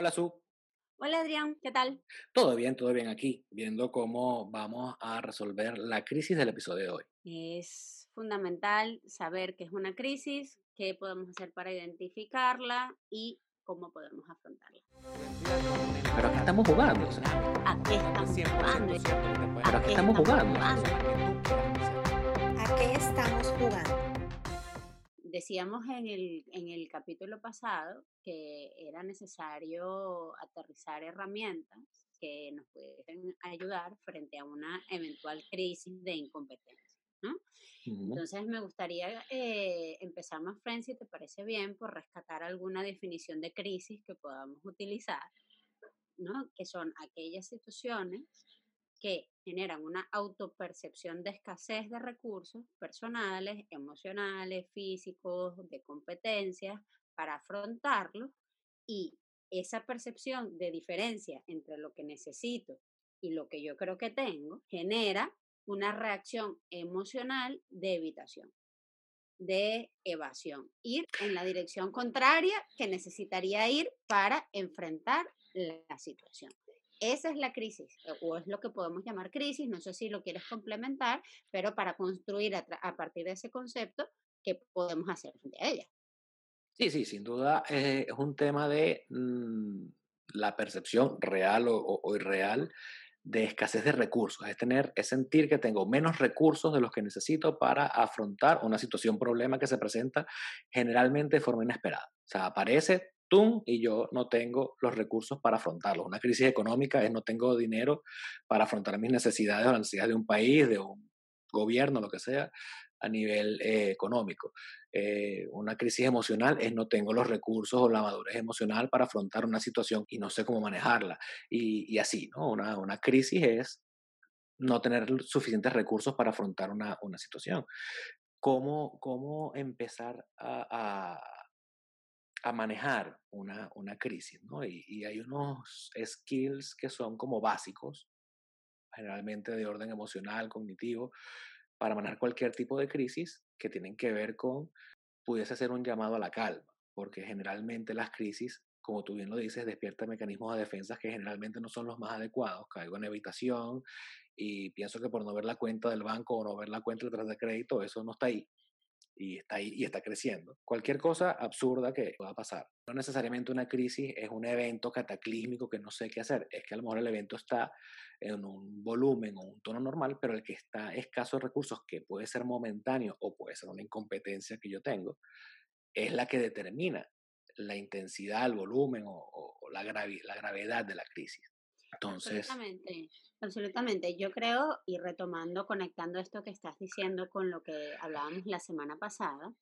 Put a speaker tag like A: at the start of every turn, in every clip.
A: Hola, Su.
B: Hola Adrián, ¿qué tal?
A: Todo bien, todo bien aquí, viendo cómo vamos a resolver la crisis del episodio de hoy.
B: Es fundamental saber qué es una crisis, qué podemos hacer para identificarla y cómo podemos afrontarla.
A: Pero ¿a qué estamos jugando? O sea,
B: ¿A qué estamos jugando?
A: ¿Pero a qué estamos jugando?
C: ¿A qué estamos jugando?
B: Decíamos en el, en el capítulo pasado que era necesario aterrizar herramientas que nos pueden ayudar frente a una eventual crisis de incompetencia. ¿no? Entonces me gustaría eh, empezar más, Fren, si te parece bien, por rescatar alguna definición de crisis que podamos utilizar, ¿no? que son aquellas situaciones que generan una autopercepción de escasez de recursos personales, emocionales, físicos, de competencias para afrontarlos y esa percepción de diferencia entre lo que necesito y lo que yo creo que tengo genera una reacción emocional de evitación, de evasión, ir en la dirección contraria que necesitaría ir para enfrentar la situación. Esa es la crisis, eh, o es lo que podemos llamar crisis, no sé si lo quieres complementar, pero para construir a, a partir de ese concepto, ¿qué podemos hacer frente a ella?
A: Sí, sí, sin duda eh, es un tema de mm, la percepción real o, o- o irreal de escasez de recursos, es tener, es sentir que tengo menos recursos de los que necesito para afrontar una situación, problema que se presenta generalmente de forma inesperada. O sea, aparece, ¡tum! y yo no tengo los recursos para afrontarlo. Una crisis económica es no tengo dinero para afrontar mis necesidades o las necesidades de un país, de un gobierno, lo que sea, a nivel eh, económico. Eh, una crisis emocional es no tengo los recursos o la madurez emocional para afrontar una situación y no sé cómo manejarla. Y, y así, ¿no? Una, una crisis es no tener suficientes recursos para afrontar una, una situación. ¿Cómo, cómo empezar a, a, a manejar una, una crisis? ¿no? Y, hay unos skills que son como básicos, generalmente de orden emocional, cognitivo, para manejar cualquier tipo de crisis que tienen que ver con, pudiese ser un llamado a la calma, porque generalmente las crisis, como tú bien lo dices, despiertan mecanismos de defensa que generalmente no son los más adecuados, caigo en evitación y pienso que por no ver la cuenta del banco o no ver la cuenta detrás de crédito, eso no está ahí y está ahí y está creciendo. Cualquier cosa absurda que pueda pasar. No necesariamente una crisis es un evento cataclísmico que no sé qué hacer, es que a lo mejor el evento está en un volumen o un tono normal, pero el que está escaso de recursos, que puede ser momentáneo o puede ser una incompetencia que yo tengo, es la que determina la intensidad, el volumen o, o la, gravi la gravedad de la crisis. Entonces,
B: Absolutamente, absolutamente. Yo creo, y retomando, conectando esto que estás diciendo con lo que hablábamos la semana pasada,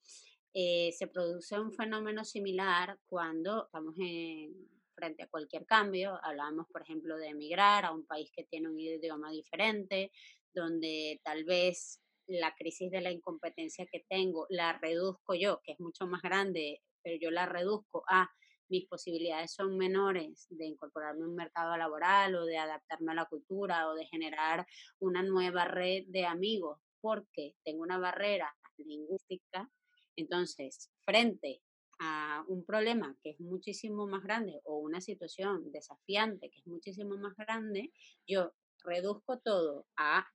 B: eh, se produce un fenómeno similar cuando estamos en, frente a cualquier cambio. Hablábamos, por ejemplo, de emigrar a un país que tiene un idioma diferente, donde tal vez la crisis de la incompetencia que tengo la reduzco yo, que es mucho más grande, pero yo la reduzco a mis posibilidades son menores de incorporarme a un mercado laboral o de adaptarme a la cultura o de generar una nueva red de amigos porque tengo una barrera lingüística. Entonces, frente a un problema que es muchísimo más grande o una situación desafiante que es muchísimo más grande, yo reduzco todo a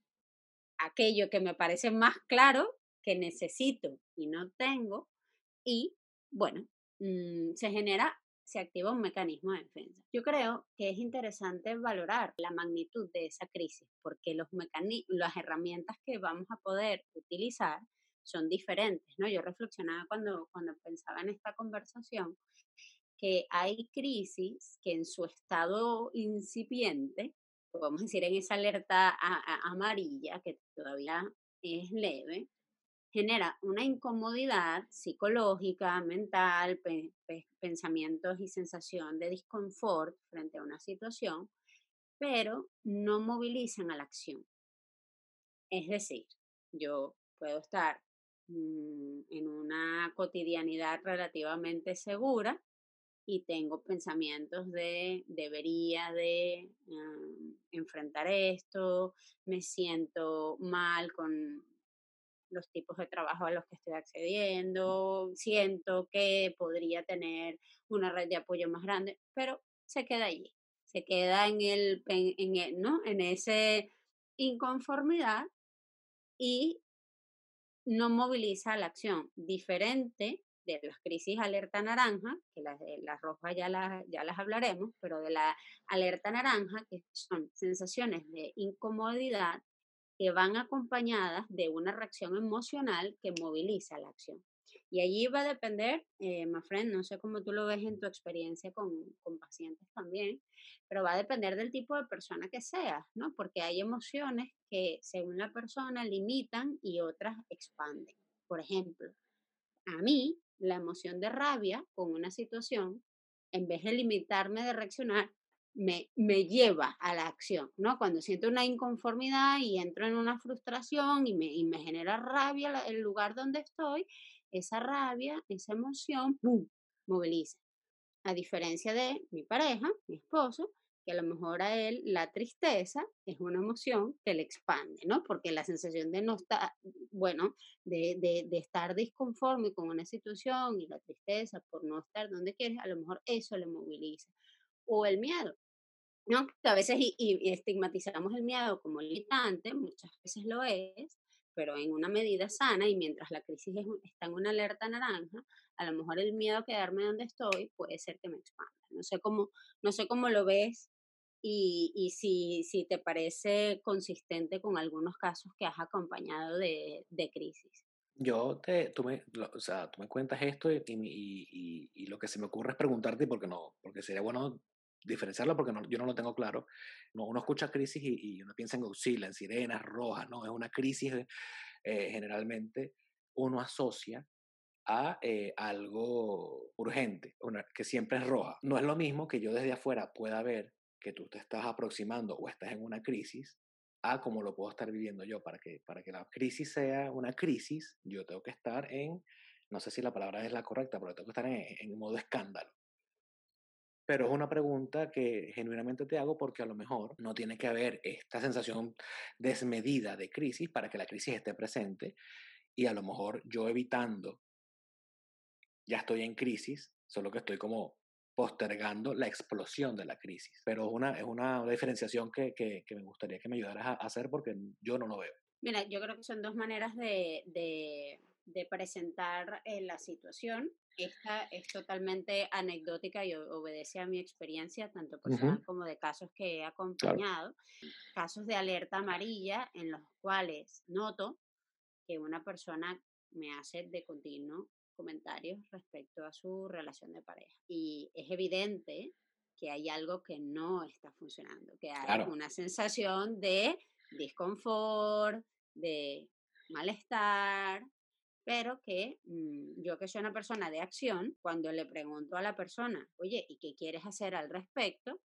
B: aquello que me parece más claro que necesito y no tengo y bueno, mm, se genera, se activa un mecanismo de defensa. Yo creo que es interesante valorar la magnitud de esa crisis porque los las herramientas que vamos a poder utilizar son diferentes, ¿no? Yo reflexionaba cuando, cuando pensaba en esta conversación que hay crisis que en su estado incipiente, podemos decir en esa alerta a- amarilla que todavía es leve, genera una incomodidad psicológica, mental, pe- pe- pensamientos y sensación de disconfort frente a una situación, pero no movilizan a la acción. Es decir, yo puedo estar mm, en una cotidianidad relativamente segura y tengo pensamientos de debería de mm, enfrentar esto, me siento mal con los tipos de trabajo a los que estoy accediendo, siento que podría tener una red de apoyo más grande, pero se queda allí, se queda en el, en, en ¿no? En ese inconformidad y no moviliza la acción, diferente de las crisis alerta naranja, que las de las rojas ya las, ya las hablaremos, pero de la alerta naranja, que son sensaciones de incomodidad van acompañadas de una reacción emocional que moviliza la acción. Y allí va a depender, eh, friend, no sé cómo tú lo ves en tu experiencia con, con, pacientes también, pero va a depender del tipo de persona que seas, ¿no? Porque hay emociones que según la persona limitan y otras expanden. Por ejemplo, a mí la emoción de rabia con una situación, en vez de limitarme de reaccionar, me, me lleva a la acción, ¿no? Cuando siento una inconformidad y entro en una frustración y me, y me genera rabia el lugar donde estoy, esa rabia, esa emoción, ¡pum!, moviliza. A diferencia de mi pareja, mi esposo, que a lo mejor a él la tristeza es una emoción que le expande, ¿no? Porque la sensación de no estar, bueno, de, de, de, estar disconforme con una situación y la tristeza por no estar donde quieres, a lo mejor eso le moviliza. O el miedo, ¿no? Que a veces y, y estigmatizamos el miedo como limitante, muchas veces lo es, pero en una medida sana y mientras la crisis está en una alerta naranja, a lo mejor el miedo a quedarme donde estoy puede ser que me expanda. No sé cómo, no sé cómo lo ves y, y si, si te parece consistente con algunos casos que has acompañado de, de crisis.
A: Yo te, tú me, o sea, tú me cuentas esto y, y, y, lo que se me ocurre es preguntarte porque no, porque sería bueno diferenciarlo porque no, yo no lo tengo claro. No, uno escucha crisis y, uno piensa en Godzilla, en sirenas rojas, no, es una crisis eh, generalmente uno asocia a eh, algo urgente, una, que siempre es roja. No es lo mismo que yo desde afuera pueda ver que tú te estás aproximando o estás en una crisis a cómo lo puedo estar viviendo yo. Para que, para que la crisis sea una crisis, yo tengo que estar en, no sé si la palabra es la correcta, pero tengo que estar en, en modo escándalo. Pero es una pregunta que genuinamente te hago porque a lo mejor no tiene que haber esta sensación desmedida de crisis para que la crisis esté presente y a lo mejor yo evitando, ya estoy en crisis, solo que estoy como postergando la explosión de la crisis. Pero es una, es una diferenciación que, que, que me gustaría que me ayudaras a hacer porque yo no lo veo.
B: Mira, yo creo que son dos maneras de, de, de presentar eh, la situación. Esta es totalmente anecdótica y obedece a mi experiencia, tanto personal como de casos que he acompañado. Casos de alerta amarilla en los cuales noto que una persona me hace de continuo comentarios respecto a su relación de pareja. Y es evidente que hay algo que no está funcionando, que hay una sensación de disconfort, de malestar, pero que mmm, yo que soy una persona de acción, cuando le pregunto a la persona, oye, ¿y qué quieres hacer al respecto?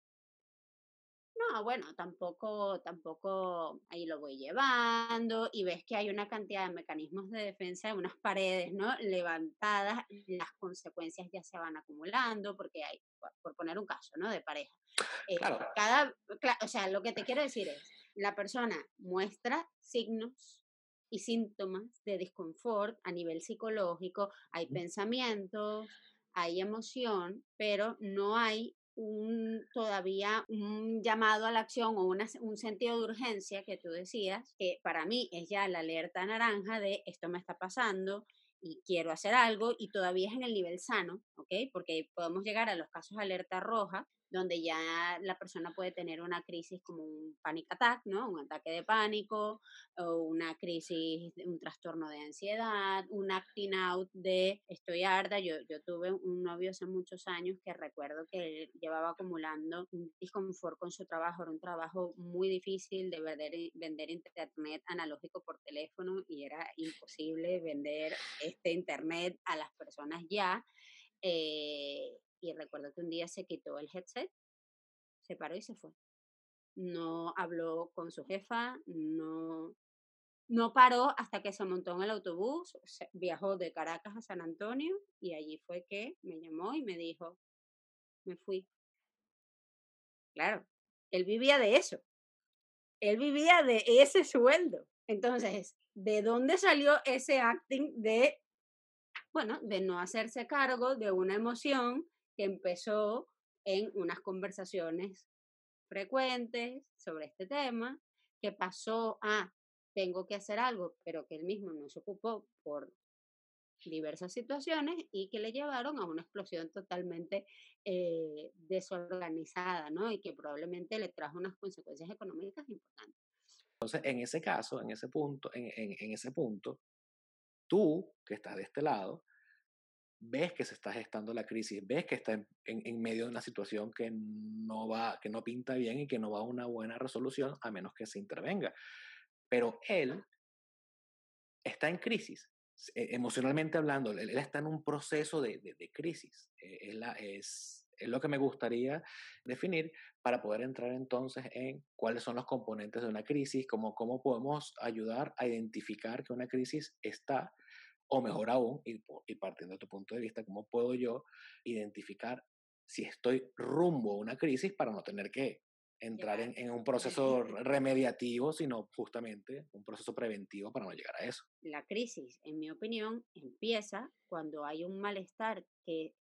B: No, bueno, tampoco, tampoco ahí lo voy llevando y ves que hay una cantidad de mecanismos de defensa, de unas paredes, ¿no? Levantadas, las consecuencias ya se van acumulando porque hay, por, poner un caso, ¿no? De pareja. Eh, claro. Cada, o sea, lo que te quiero decir es, la persona muestra signos y síntomas de disconfort a nivel psicológico, hay pensamientos, hay emoción, pero no hay un, todavía un llamado a la acción o una, un sentido de urgencia que tú decías, que para mí es ya la alerta naranja de esto me está pasando y quiero hacer algo y todavía es en el nivel sano, ¿ok? Porque podemos llegar a los casos de alerta roja, donde ya la persona puede tener una crisis como un panic attack, ¿no? Un ataque de pánico, o una crisis, un trastorno de ansiedad, un acting out de estoy arda. Yo, yo tuve un novio hace muchos años que recuerdo que llevaba acumulando un disconfort con su trabajo, era un trabajo muy difícil de vender, vender internet analógico por teléfono y era imposible vender este internet a las personas ya. Eh, y recuerdo que un día se quitó el headset, se paró y se fue. No habló con su jefa, no, no paró hasta que se montó en el autobús, viajó de Caracas a San Antonio y allí fue que me llamó y me dijo, me fui. Claro, él vivía de eso. Él vivía de ese sueldo. Entonces, ¿de dónde salió ese acting de, bueno, de no hacerse cargo de una emoción que empezó en unas conversaciones frecuentes sobre este tema, que pasó a tengo que hacer algo, pero que él mismo no se ocupó por diversas situaciones y que le llevaron a una explosión totalmente eh, desorganizada, ¿no? Y que probablemente le trajo unas consecuencias económicas importantes.
A: Entonces, en ese caso, en ese punto, en, en, ese punto, tú que estás de este lado, ves que se está gestando la crisis, ves que está en, en, medio de una situación que no va, que no pinta bien y que no va a una buena resolución a menos que se intervenga. Pero él está en crisis, e, emocionalmente hablando, él, está en un proceso de, de, crisis. Eh, es, es lo que me gustaría definir para poder entrar entonces en cuáles son los componentes de una crisis, cómo, cómo podemos ayudar a identificar que una crisis está, o mejor aún, y, y partiendo de tu punto de vista, cómo puedo yo identificar si estoy rumbo a una crisis para no tener que entrar en, en, un proceso remediativo, sino justamente un proceso preventivo para no llegar a eso.
B: La crisis, en mi opinión, empieza cuando hay un malestar que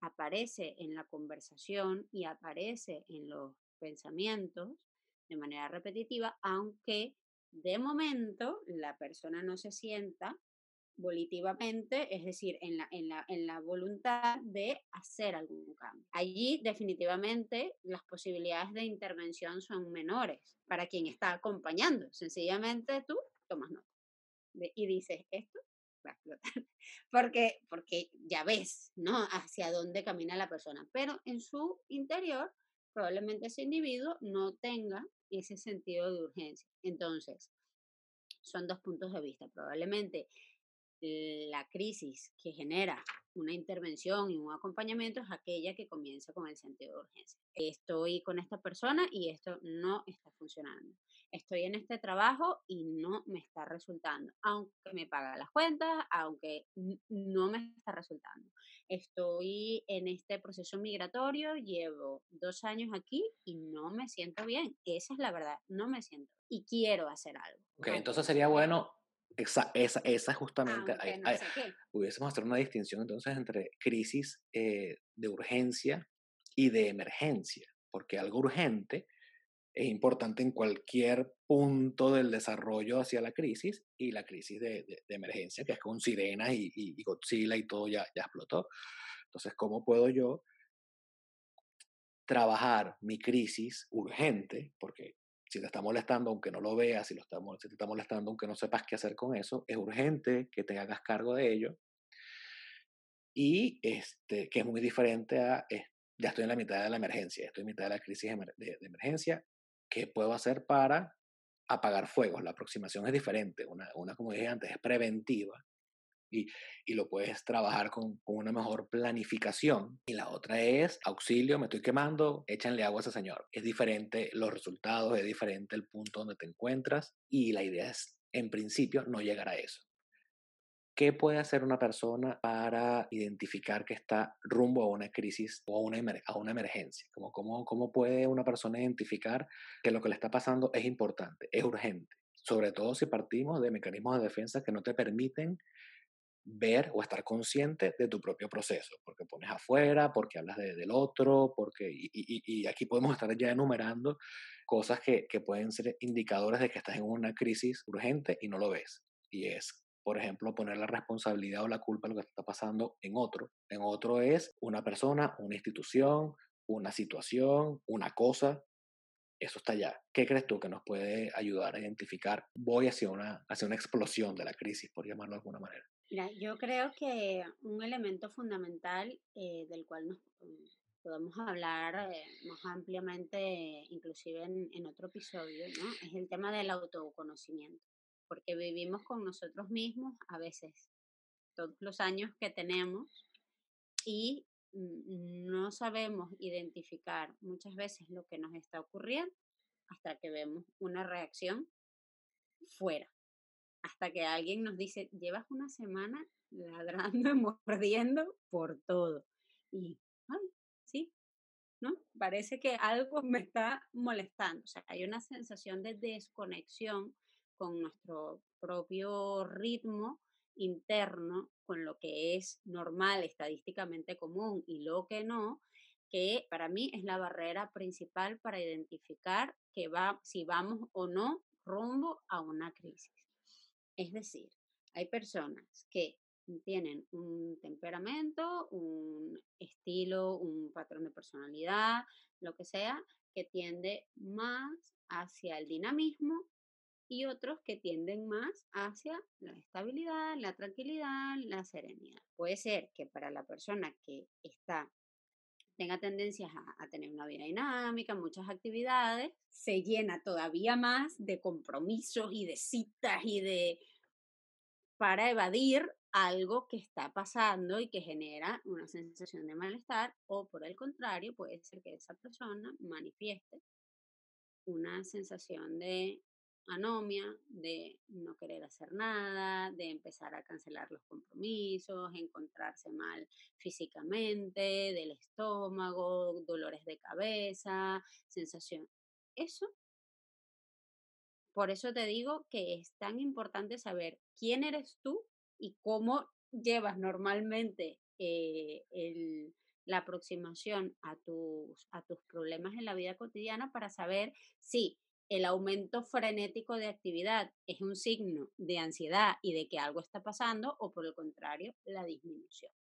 B: aparece en la conversación y aparece en los pensamientos de manera repetitiva, aunque de momento la persona no se sienta volitivamente, es decir, en la, en la, en la voluntad de hacer algún cambio. Allí definitivamente las posibilidades de intervención son menores para quien está acompañando. Sencillamente tú tomas nota y dices, esto a explotar. Porque, porque ya ves, ¿no? Hacia dónde camina la persona. Pero en su interior, probablemente ese individuo no tenga ese sentido de urgencia. Entonces, son dos puntos de vista. Probablemente la crisis que genera una intervención y un acompañamiento es aquella que comienza con el sentido de urgencia. Estoy con esta persona y esto no está funcionando. Estoy en este trabajo y no me está resultando, aunque me paga las cuentas, aunque no me está resultando. Estoy en este proceso migratorio, llevo dos años aquí y no me siento bien. Esa es la verdad, no me siento y quiero hacer algo.
A: Ok, entonces sería bueno esa, esa, esa justamente, hubiésemos hacer una distinción entonces entre crisis eh, de urgencia y de emergencia, porque algo urgente es importante en cualquier punto del desarrollo hacia la crisis y la crisis de, de, emergencia, que es con sirenas y, y, Godzilla y todo ya, ya explotó. Entonces, ¿cómo puedo yo trabajar mi crisis urgente? Porque si te está molestando, aunque no lo veas, si, lo está, si te está molestando, aunque no sepas qué hacer con eso, es urgente que te hagas cargo de ello. Y este, que es muy diferente a, ya estoy en la mitad de la emergencia, estoy en mitad de la crisis de, de, emergencia, ¿qué puedo hacer para apagar fuegos? La aproximación es diferente. Una, una, como dije antes, es preventiva y, y lo puedes trabajar con, con, una mejor planificación. Y la otra es auxilio, me estoy quemando, échanle agua a ese señor. Es diferente los resultados, es diferente el punto donde te encuentras y la idea es, en principio, no llegar a eso. ¿Qué puede hacer una persona para identificar que está rumbo a una crisis o a una, a una emergencia? ¿Cómo, cómo, ¿Cómo puede una persona identificar que lo que le está pasando es importante, es urgente? Sobre todo si partimos de mecanismos de defensa que no te permiten ver o estar consciente de tu propio proceso, porque pones afuera, porque hablas de, del otro, porque, y, y, y, aquí podemos estar ya enumerando cosas que, que pueden ser indicadores de que estás en una crisis urgente y no lo ves. Y es, por ejemplo, poner la responsabilidad o la culpa de lo que está pasando en otro. En otro es una persona, una institución, una situación, una cosa. Eso está allá. ¿Qué crees tú que nos puede ayudar a identificar? Voy hacia una, hacia una explosión de la crisis, por llamarlo de alguna manera.
B: Mira, yo creo que un elemento fundamental eh, del cual nos mm, podemos hablar eh, más ampliamente, inclusive en, en, otro episodio, ¿no? es el tema del autoconocimiento, porque vivimos con nosotros mismos a veces todos los años que tenemos y mm, no sabemos identificar muchas veces lo que nos está ocurriendo hasta que vemos una reacción fuera hasta que alguien nos dice, llevas una semana ladrando y mordiendo por todo. Y, ay, sí, ¿no? Parece que algo me está molestando. O sea, hay una sensación de desconexión con nuestro propio ritmo interno, con lo que es normal, estadísticamente común y lo que no, que para mí es la barrera principal para identificar que va, si vamos o no rumbo a una crisis. Es decir, hay personas que tienen un temperamento, un estilo, un patrón de personalidad, lo que sea, que tiende más hacia el dinamismo y otros que tienden más hacia la estabilidad, la tranquilidad, la serenidad. Puede ser que para la persona que está tenga tendencias a, tener una vida dinámica, muchas actividades, se llena todavía más de compromisos y de citas y de para evadir algo que está pasando y que genera una sensación de malestar o por el contrario puede ser que esa persona manifieste una sensación de anomia, de no querer hacer nada, de empezar a cancelar los compromisos, encontrarse mal físicamente, del estómago, dolores de cabeza, sensación. Eso por eso te digo que es tan importante saber quién eres tú y cómo llevas normalmente eh, el, la aproximación a tus, a tus problemas en la vida cotidiana para saber si el aumento frenético de actividad es un signo de ansiedad y de que algo está pasando o por el contrario, la disminución.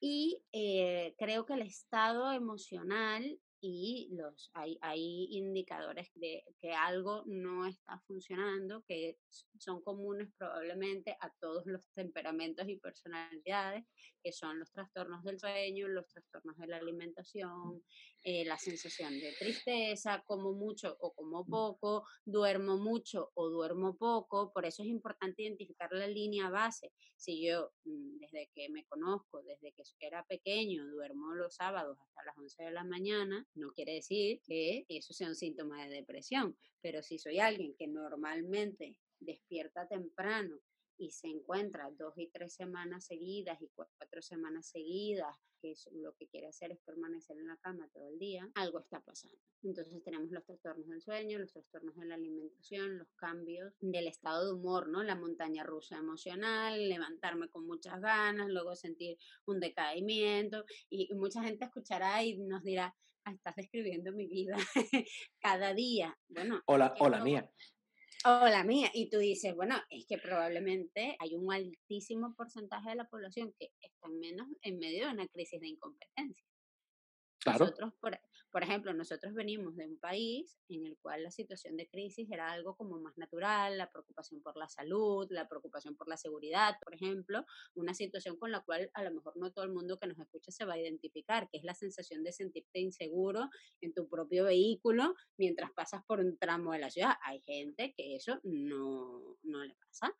B: Y eh, creo que el estado emocional y los, hay, hay indicadores de que algo no está funcionando, que son comunes probablemente a todos los temperamentos y personalidades, que son los trastornos del sueño, los trastornos de la alimentación, eh, la sensación de tristeza, como mucho o como poco, duermo mucho o duermo poco, por eso es importante identificar la línea base. Si yo mm, desde que me conozco, desde que era pequeño, duermo los sábados hasta las 11 de la mañana, no quiere decir que eso sea un síntoma de depresión, pero si soy alguien que normalmente despierta temprano y se encuentra dos y tres semanas seguidas y cuatro semanas seguidas, que lo que quiere hacer es permanecer en la cama todo el día, algo está pasando. Entonces tenemos los trastornos del sueño, los trastornos de la alimentación, los cambios del estado de humor, ¿no? La montaña rusa emocional, levantarme con muchas ganas, luego sentir un decaimiento y mucha gente escuchará y nos dirá, ah, estás describiendo mi vida cada día. Bueno,
A: hola, hola mía
B: o la mía. Y tú dices, bueno, es que probablemente hay un altísimo porcentaje de la población que está menos en medio de una crisis de incompetencia. Nosotros, por, por, ejemplo, nosotros venimos de un país en el cual la situación de crisis era algo como más natural, la preocupación por la salud, la preocupación por la seguridad, por ejemplo, una situación con la cual a lo mejor no todo el mundo que nos escucha se va a identificar, que es la sensación de sentirte inseguro en tu propio vehículo mientras pasas por un tramo de la ciudad. Hay gente que eso no, no le pasa.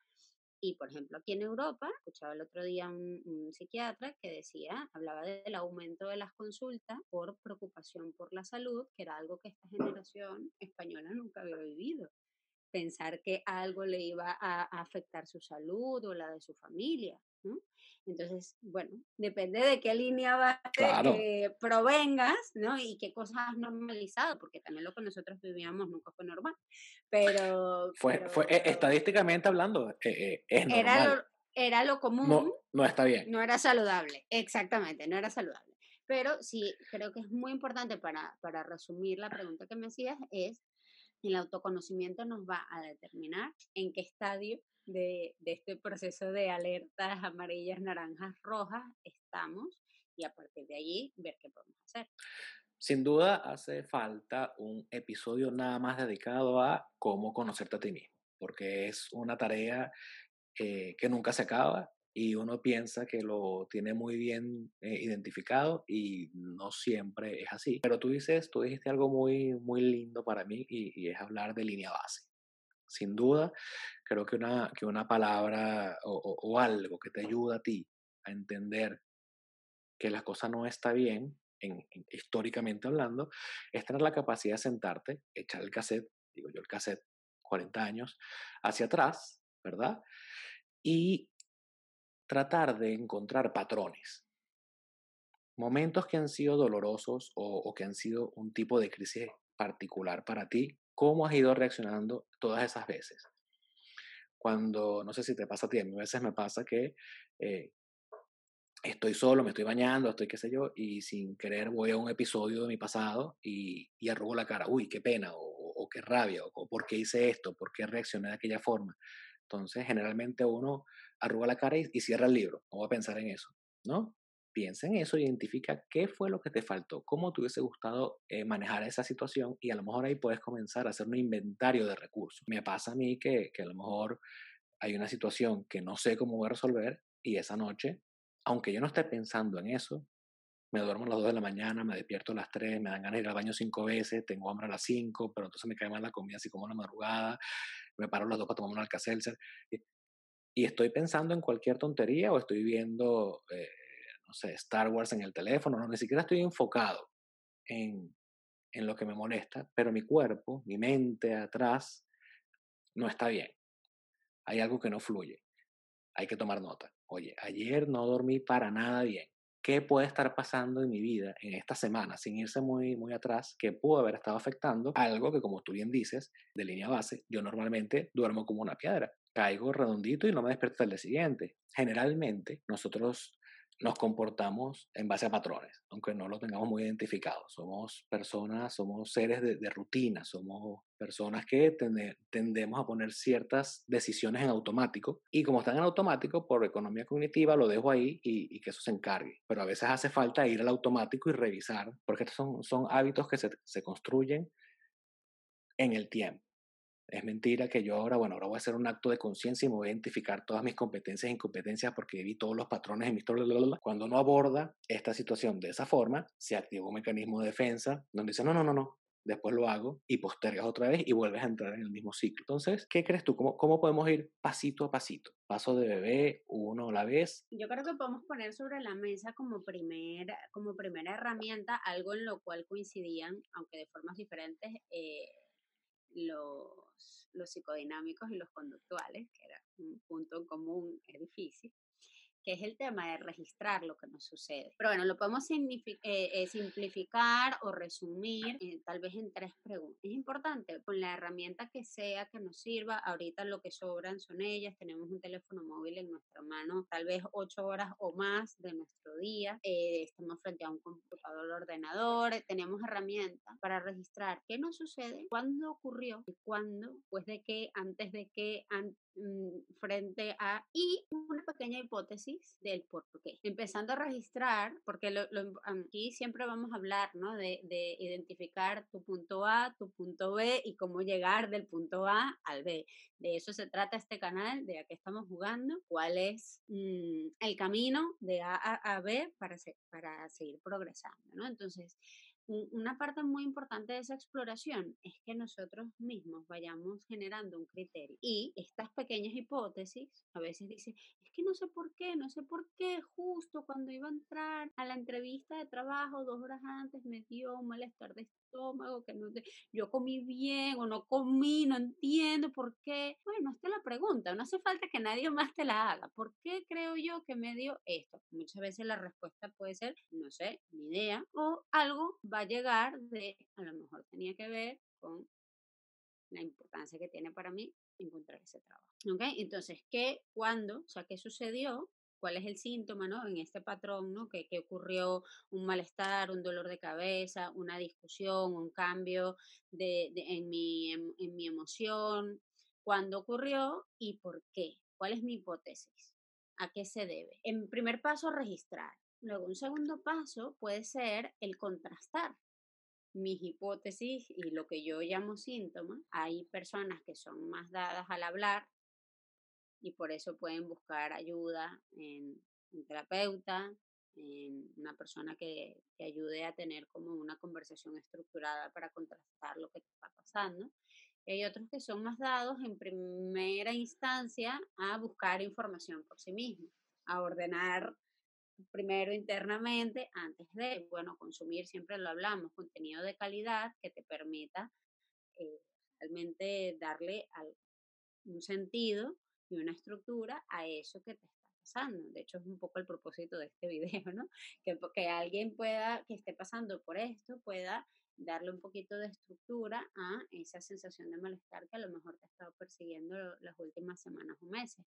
B: Y, por ejemplo, aquí en Europa, escuchaba el otro día un, psiquiatra que decía, hablaba del aumento de las consultas por preocupación por la salud, que era algo que esta generación española nunca había vivido. Pensar que algo le iba a, afectar su salud o la de su familia. ¿No? Entonces, bueno, depende de qué línea vas, eh, provengas, ¿no? Y qué cosas has normalizado, porque también lo que nosotros vivíamos nunca fue normal. Pero.
A: Fue, fue eh, estadísticamente hablando, eh, es normal.
B: Era lo, era lo común.
A: No, no está bien.
B: No era saludable, exactamente, no era saludable. Pero sí, creo que es muy importante para, para resumir la pregunta que me hacías, es el autoconocimiento nos va a determinar en qué estadio de, de, este proceso de alertas amarillas, naranjas, rojas estamos y a partir de allí ver qué podemos hacer.
A: Sin duda hace falta un episodio nada más dedicado a cómo conocerte a ti mismo, porque es una tarea eh, que nunca se acaba y uno piensa que lo tiene muy bien eh, identificado y no siempre es así. Pero tú dices, tú dijiste algo muy, muy lindo para mí y, y es hablar de línea base sin duda, creo que una, que una palabra o, algo que te ayuda a ti a entender que la cosa no está bien, en, históricamente hablando, es tener la capacidad de sentarte, echar el cassette, digo yo el cassette, 40 años, hacia atrás, ¿verdad? Y tratar de encontrar patrones. Momentos que han sido dolorosos o que han sido un tipo de crisis particular para ti ¿Cómo has ido reaccionando todas esas veces? Cuando, no sé si te pasa a ti, a mí a veces me pasa que eh, estoy solo, me estoy bañando, estoy qué sé yo, y sin querer voy a un episodio de mi pasado y, y arrugo la cara, uy, qué pena, o, qué rabia, o, por qué hice esto, por qué reaccioné de aquella forma. Entonces, generalmente uno arruga la cara y, y cierra el libro, no va a pensar en eso, ¿no? Piensa en eso, identifica qué fue lo que te faltó, cómo te hubiese gustado eh, manejar esa situación y a lo mejor ahí puedes comenzar a hacer un inventario de recursos. Me pasa a mí que, que a lo mejor hay una situación que no sé cómo voy a resolver y esa noche, aunque yo no esté pensando en eso, me duermo a las 2 de la mañana, me despierto a las 3, me dan ganas de ir al baño cinco veces, tengo hambre a las 5, pero entonces me cae mal la comida así como una madrugada, me paro a las 2 para tomar un alcacelser. Y, estoy pensando en cualquier tontería o estoy viendo eh, Star Wars en el teléfono, no, ni siquiera estoy enfocado en, en lo que me molesta, pero mi cuerpo, mi mente atrás, no está bien. Hay algo que no fluye. Hay que tomar nota. Oye, ayer no dormí para nada bien. ¿Qué puede estar pasando en mi vida en esta semana, sin irse muy, muy atrás, que pudo haber estado afectando algo que, como tú bien dices, de línea base, yo normalmente duermo como una piedra. Caigo redondito y no me despierto el día siguiente. Generalmente, nosotros nos comportamos en base a patrones, aunque no lo tengamos muy identificado. Somos personas, somos seres de, de rutina, somos personas que tendemos a poner ciertas decisiones en automático y como están en automático, por economía cognitiva lo dejo ahí y, y, que eso se encargue. Pero a veces hace falta ir al automático y revisar, porque estos son, son hábitos que se, se construyen en el tiempo. Es mentira que yo ahora, bueno, ahora voy a hacer un acto de conciencia y me voy a identificar todas mis competencias e incompetencias porque vi todos los patrones en mi historia. Cuando uno aborda esta situación de esa forma, se activa un mecanismo de defensa donde dice, no, no, no, no, después lo hago y postergas otra vez y vuelves a entrar en el mismo ciclo. Entonces, ¿qué crees tú? ¿Cómo, cómo podemos ir pasito a pasito? Paso de bebé, uno a la vez.
B: Yo creo que podemos poner sobre la mesa como, primer, como primera herramienta algo en lo cual coincidían, aunque de formas diferentes, eh, los, los psicodinámicos y los conductuales, que era un punto en común, difícil que es el tema de registrar lo que nos sucede. Pero bueno, lo podemos eh, eh, simplificar o resumir eh, tal vez en tres preguntas. Es importante, con la herramienta que sea que nos sirva, ahorita lo que sobran son ellas, tenemos un teléfono móvil en nuestra mano, tal vez ocho horas o más de nuestro día, estamos frente a un computador ordenador, tenemos herramientas para registrar qué nos sucede, cuándo ocurrió y cuándo, pues de qué, antes de qué, an Mm, frente a y una pequeña hipótesis del por qué. Empezando a registrar, porque lo, aquí siempre vamos a hablar ¿no? de, de, identificar tu punto A, tu punto B y cómo llegar del punto A al B. De eso se trata este canal, de a qué estamos jugando, cuál es mm, el camino de A a, B para, para seguir progresando. ¿no? Entonces, una parte muy importante de esa exploración es que nosotros mismos vayamos generando un criterio. Y estas pequeñas hipótesis, a veces dicen, es que no sé por qué, no sé por qué, justo cuando iba a entrar a la entrevista de trabajo dos horas antes me dio un malestar de estómago, que no yo comí bien o no comí, no entiendo por qué. Bueno, esta es la pregunta, no hace falta que nadie más te la haga. ¿Por qué creo yo que me dio esto? Muchas veces la respuesta puede ser, no sé, ni idea, o algo va a llegar de, a lo mejor tenía que ver con la importancia que tiene para mí encontrar ese trabajo. ¿Ok? Entonces, ¿qué, cuándo, o sea, qué sucedió? ¿Cuál es el síntoma, no? En este patrón, ¿no? Que, que ocurrió un malestar, un dolor de cabeza, una discusión, un cambio de, en, mi, en, en mi emoción. ¿Cuándo ocurrió y por qué? ¿Cuál es mi hipótesis? ¿A qué se debe? En primer paso, registrar. Luego, un segundo paso puede ser el contrastar mis hipótesis y lo que yo llamo síntomas. Hay personas que son más dadas al hablar y por eso pueden buscar ayuda en un terapeuta, en una persona que te ayude a tener como una conversación estructurada para contrastar lo que está pasando. Y hay otros que son más dados en primera instancia a buscar información por sí mismos, a ordenar primero internamente antes de, bueno, consumir, siempre lo hablamos, contenido de calidad que te permita eh, realmente darle un sentido y una estructura a eso que te está pasando. De hecho, es un poco el propósito de este video, ¿no? Que, que alguien pueda, que esté pasando por esto, pueda darle un poquito de estructura a esa sensación de malestar que a lo mejor te ha estado persiguiendo las últimas semanas o meses.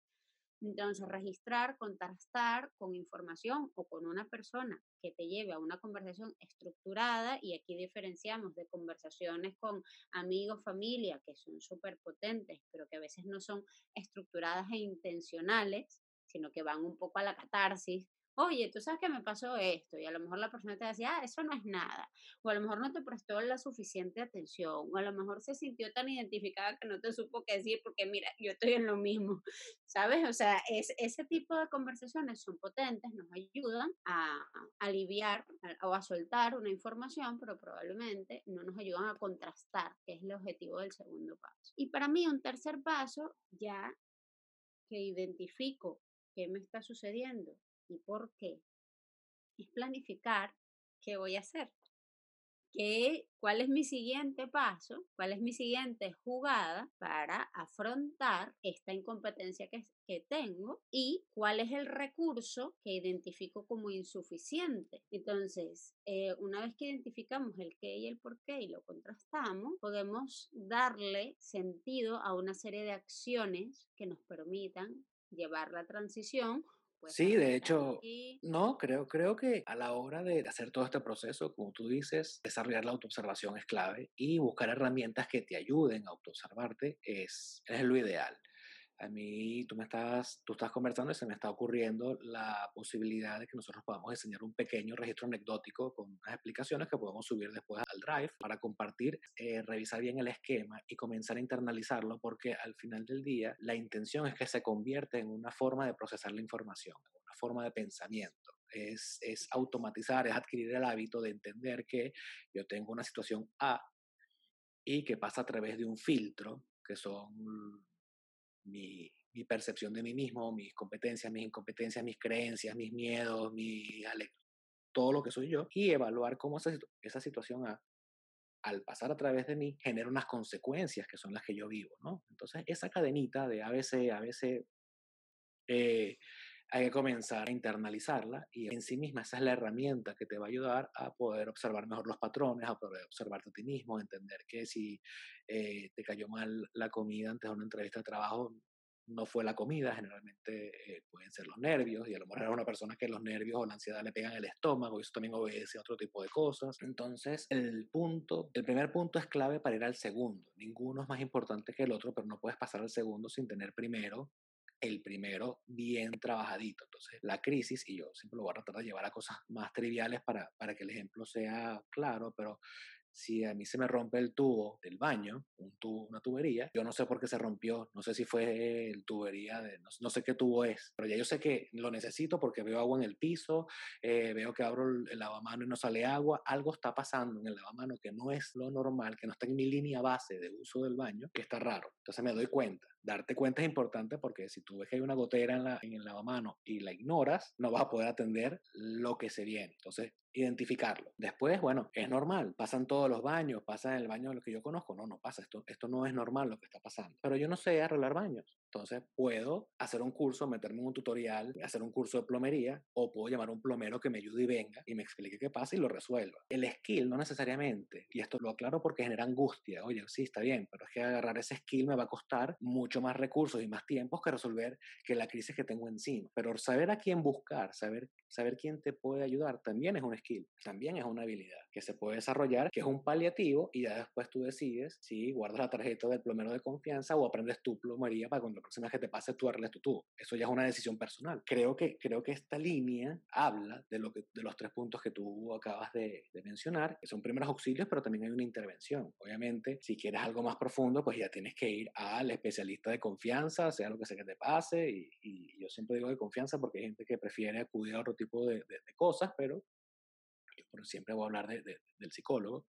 B: Entonces, registrar, contrastar con información o con una persona que te lleve a una conversación estructurada, y aquí diferenciamos de conversaciones con amigos, familia, que son súper potentes, pero que a veces no son estructuradas e intencionales, sino que van un poco a la catarsis, oye, tú sabes que me pasó esto, y a lo mejor la persona te decía, ah, eso no es nada, o a lo mejor no te prestó la suficiente atención, o a lo mejor se sintió tan identificada que no te supo qué decir, porque mira, yo estoy en lo mismo, ¿sabes? O sea, es, ese tipo de conversaciones son potentes, nos ayudan a, aliviar o a soltar una información, pero probablemente no nos ayudan a contrastar, que es el objetivo del segundo paso. Y para mí un tercer paso, ya que identifico qué me está sucediendo y por qué, es planificar qué voy a hacer. ¿Qué, ¿Cuál es mi siguiente paso? ¿Cuál es mi siguiente jugada para afrontar esta incompetencia que, que tengo? ¿Y cuál es el recurso que identifico como insuficiente? Entonces, eh, una vez que identificamos el qué y el por qué y lo contrastamos, podemos darle sentido a una serie de acciones que nos permitan llevar la transición
A: Sí, de hecho, no, creo, creo que a la hora de hacer todo este proceso, como tú dices, desarrollar la autoobservación es clave y buscar herramientas que te ayuden a autoobservarte es, es lo ideal a mí tú me estás, tú estás conversando y se me está ocurriendo la posibilidad de que nosotros podamos diseñar un pequeño registro anecdótico con unas explicaciones que podemos subir después al Drive para compartir, eh, revisar bien el esquema y comenzar a internalizarlo porque al final del día la intención es que se convierta en una forma de procesar la información, una forma de pensamiento. Es, es automatizar, es adquirir el hábito de entender que yo tengo una situación A y que pasa a través de un filtro, que son mi, mi, percepción de mí mismo, mis competencias, mis incompetencias, mis creencias, mis miedos, mi, todo lo que soy yo, y evaluar cómo esa, esa situación al pasar a través de mí genera unas consecuencias que son las que yo vivo, ¿no? Entonces, esa cadenita de ABC, ABC, eh, hay que comenzar a internalizarla y en sí misma esa es la herramienta que te va a ayudar a poder observar mejor los patrones, a poder observarte a ti mismo, entender que si eh, te cayó mal la comida antes de una entrevista de trabajo, no fue la comida, generalmente eh, pueden ser los nervios, y a lo mejor era una persona que los nervios o la ansiedad le pegan el estómago, y eso también obedece a otro tipo de cosas. Entonces, el punto, el primer punto es clave para ir al segundo. Ninguno es más importante que el otro, pero no puedes pasar al segundo sin tener primero el primero bien trabajadito. Entonces, la crisis, y yo siempre lo voy a tratar de llevar a cosas más triviales para, para que el ejemplo sea claro, pero si a mí se me rompe el tubo del baño, un tubo, una tubería, yo no sé por qué se rompió, no sé si fue el tubería, no, sé qué tubo es, pero ya yo sé que lo necesito porque veo agua en el piso, eh, veo que abro el, lavamano y no sale agua, algo está pasando en el lavamano que no es lo normal, que no está en mi línea base de uso del baño, que está raro. Entonces me doy cuenta. Darte cuenta es importante porque si tú ves que hay una gotera en, la, en el lavamano y la ignoras, no vas a poder atender lo que se viene. Entonces, identificarlo. Después, bueno, es normal, pasan todos los baños, pasa en el baño de lo que yo conozco, no, no pasa, esto, esto no es normal lo que está pasando, pero yo no sé arreglar baños, entonces puedo hacer un curso, meterme en un tutorial, hacer un curso de plomería o puedo llamar a un plomero que me ayude y venga y me explique qué pasa y lo resuelva. El skill no necesariamente, y esto lo aclaro porque genera angustia, oye, sí, está bien, pero es que agarrar ese skill me va a costar mucho más recursos y más tiempos que resolver que la crisis que tengo encima, pero saber a quién buscar, saber saber quién te puede ayudar también es un skill, también es una habilidad que se puede desarrollar, que es un paliativo y ya después tú decides si guardas la tarjeta del plomero de confianza o aprendes tu plomería para cuando próxima vez que te pase tú arregles tu tubo. Eso ya es una decisión personal. Creo que, creo que esta línea habla de, lo que, de los tres puntos que tú acabas de, mencionar, que son primeros auxilios, pero también hay una intervención. Obviamente, si quieres algo más profundo, pues ya tienes que ir al especialista de confianza, sea lo que sea que te pase, y, y yo siempre digo de confianza porque hay gente que prefiere acudir a otro tipo tipo de, cosas, pero yo siempre voy a hablar de, del psicólogo.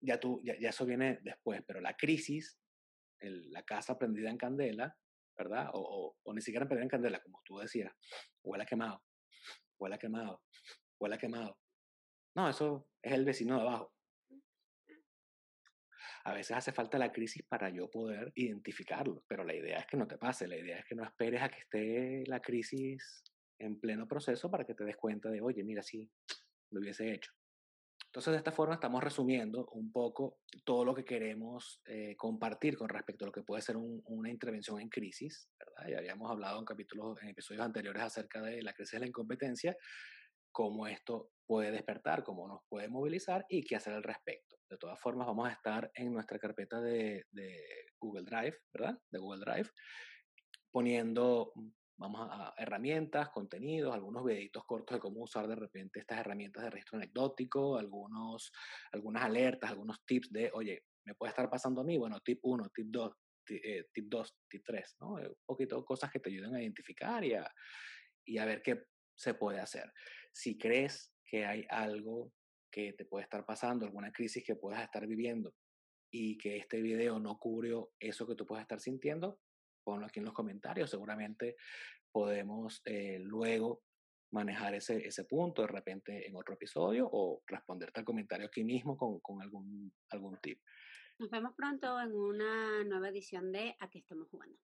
A: Ya, tú, ya, eso viene después, pero la crisis, la casa prendida en candela, ¿verdad? O, o, ni siquiera prendida en candela, como tú decías, huele a quemado, huele a quemado, huele a quemado. No, eso es el vecino de abajo. A veces hace falta la crisis para yo poder identificarlo, pero la idea es que no te pase, la idea es que no esperes a que esté la crisis en pleno proceso para que te des cuenta de, oye, mira, sí, lo hubiese hecho. Entonces, de esta forma estamos resumiendo un poco todo lo que queremos eh, compartir con respecto a lo que puede ser una intervención en crisis, ¿verdad? Ya habíamos hablado en capítulos, en episodios anteriores acerca de la crisis de la incompetencia, cómo esto puede despertar, cómo nos puede movilizar y qué hacer al respecto. De todas formas, vamos a estar en nuestra carpeta de, de Google Drive, ¿verdad? De Google Drive, poniendo vamos a, herramientas, contenidos, algunos videitos cortos de cómo usar de repente estas herramientas de registro anecdótico, algunos, algunas alertas, algunos tips de, oye, me puede estar pasando a mí, bueno, tip 1, tip 2, eh, tip 2, tip 3, ¿no? Eh, un poquito cosas que te ayuden a identificar y a, y a ver qué se puede hacer. Si crees que hay algo que te puede estar pasando, alguna crisis que puedas estar viviendo y que este video no cubrió eso que tú puedes estar sintiendo, ponlo aquí en los comentarios. Seguramente podemos eh, luego manejar ese, ese punto de repente en otro episodio o responderte al comentario aquí mismo con, con algún, algún tip.
B: Nos vemos pronto en una nueva edición de A qué estamos jugando.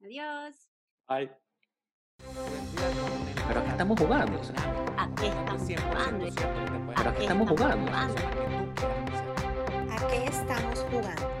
B: Adiós.
A: Bye. Pero aquí estamos jugando.
B: ¿A qué estamos jugando?
A: Pero aquí estamos jugando.
C: ¿A qué estamos jugando?